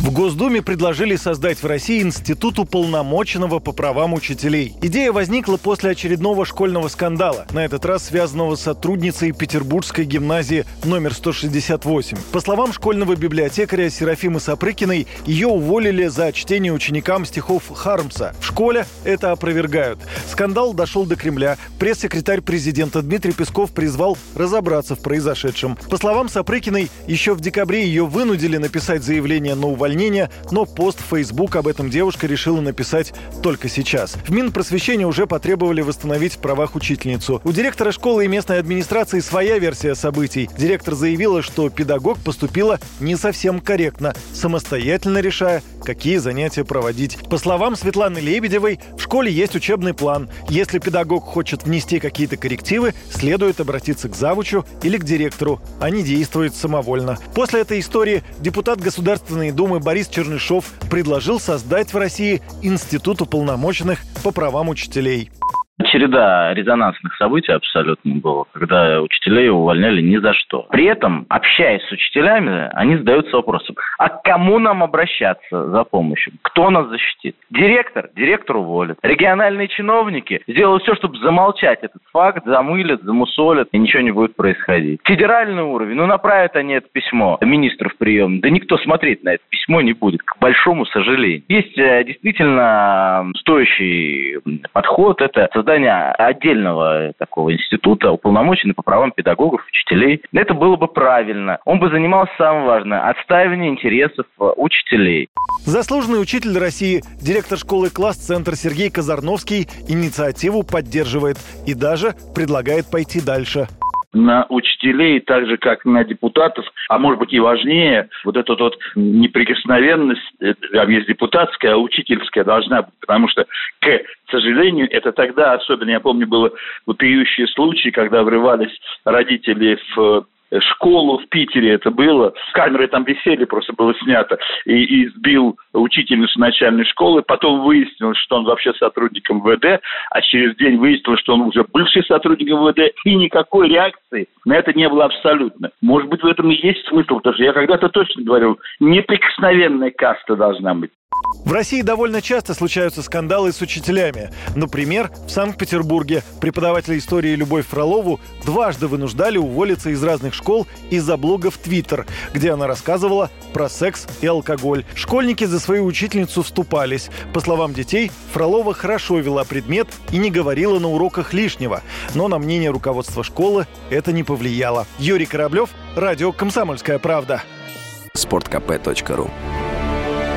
В Госдуме предложили создать в России институт уполномоченного по правам учителей. Идея возникла после очередного школьного скандала, на этот раз связанного с сотрудницей Петербургской гимназии номер 168. По словам школьного библиотекаря Серафимы Сапрыкиной, ее уволили за чтение ученикам стихов Хармса. В школе это опровергают. Скандал дошел до Кремля. Пресс-секретарь президента Дмитрий Песков призвал разобраться в произошедшем. По словам Сапрыкиной, еще в декабре ее вынудили написать заявление на увольнение увольнения, но пост в Facebook об этом девушка решила написать только сейчас. В Минпросвещение уже потребовали восстановить в правах учительницу. У директора школы и местной администрации своя версия событий. Директор заявила, что педагог поступила не совсем корректно, самостоятельно решая, какие занятия проводить. По словам Светланы Лебедевой, в школе есть учебный план. Если педагог хочет внести какие-то коррективы, следует обратиться к завучу или к директору, не действовать самовольно. После этой истории депутат Государственной Думы Борис Чернышов предложил создать в России Институт уполномоченных по правам учителей. Череда резонансных событий абсолютно было, когда учителей увольняли ни за что. При этом, общаясь с учителями, они задаются вопросом, а к кому нам обращаться за помощью? Кто нас защитит? Директор? Директор уволит. Региональные чиновники сделают все, чтобы замолчать этот факт, замылят, замусолят, и ничего не будет происходить. Федеральный уровень, ну направят они это письмо министров прием, да никто смотреть на это письмо не будет, к большому сожалению. Есть э, действительно стоящий подход, это создать создания отдельного такого института, уполномоченный по правам педагогов, учителей. Это было бы правильно. Он бы занимался самым важным – отстаиванием интересов э, учителей. Заслуженный учитель России, директор школы «Класс-центр» Сергей Казарновский инициативу поддерживает и даже предлагает пойти дальше на учителей, так же, как на депутатов, а может быть и важнее, вот эта вот неприкосновенность, там есть депутатская, а учительская должна быть, потому что, к сожалению, это тогда, особенно, я помню, было вопиющие случаи, когда врывались родители в школу в Питере это было. Камеры там висели, просто было снято. И, и сбил учительницу начальной школы. Потом выяснилось, что он вообще сотрудник МВД, а через день выяснилось, что он уже бывший сотрудник МВД. И никакой реакции на это не было абсолютно. Может быть, в этом и есть смысл, потому что я когда-то точно говорил, неприкосновенная каста должна быть. В России довольно часто случаются скандалы с учителями. Например, в Санкт-Петербурге преподавателя истории Любовь Фролову дважды вынуждали уволиться из разных школ из-за блога в Твиттер, где она рассказывала про секс и алкоголь. Школьники за свою учительницу вступались. По словам детей, Фролова хорошо вела предмет и не говорила на уроках лишнего. Но на мнение руководства школы это не повлияло. Юрий Кораблев, радио «Комсомольская правда». Спорткп.ру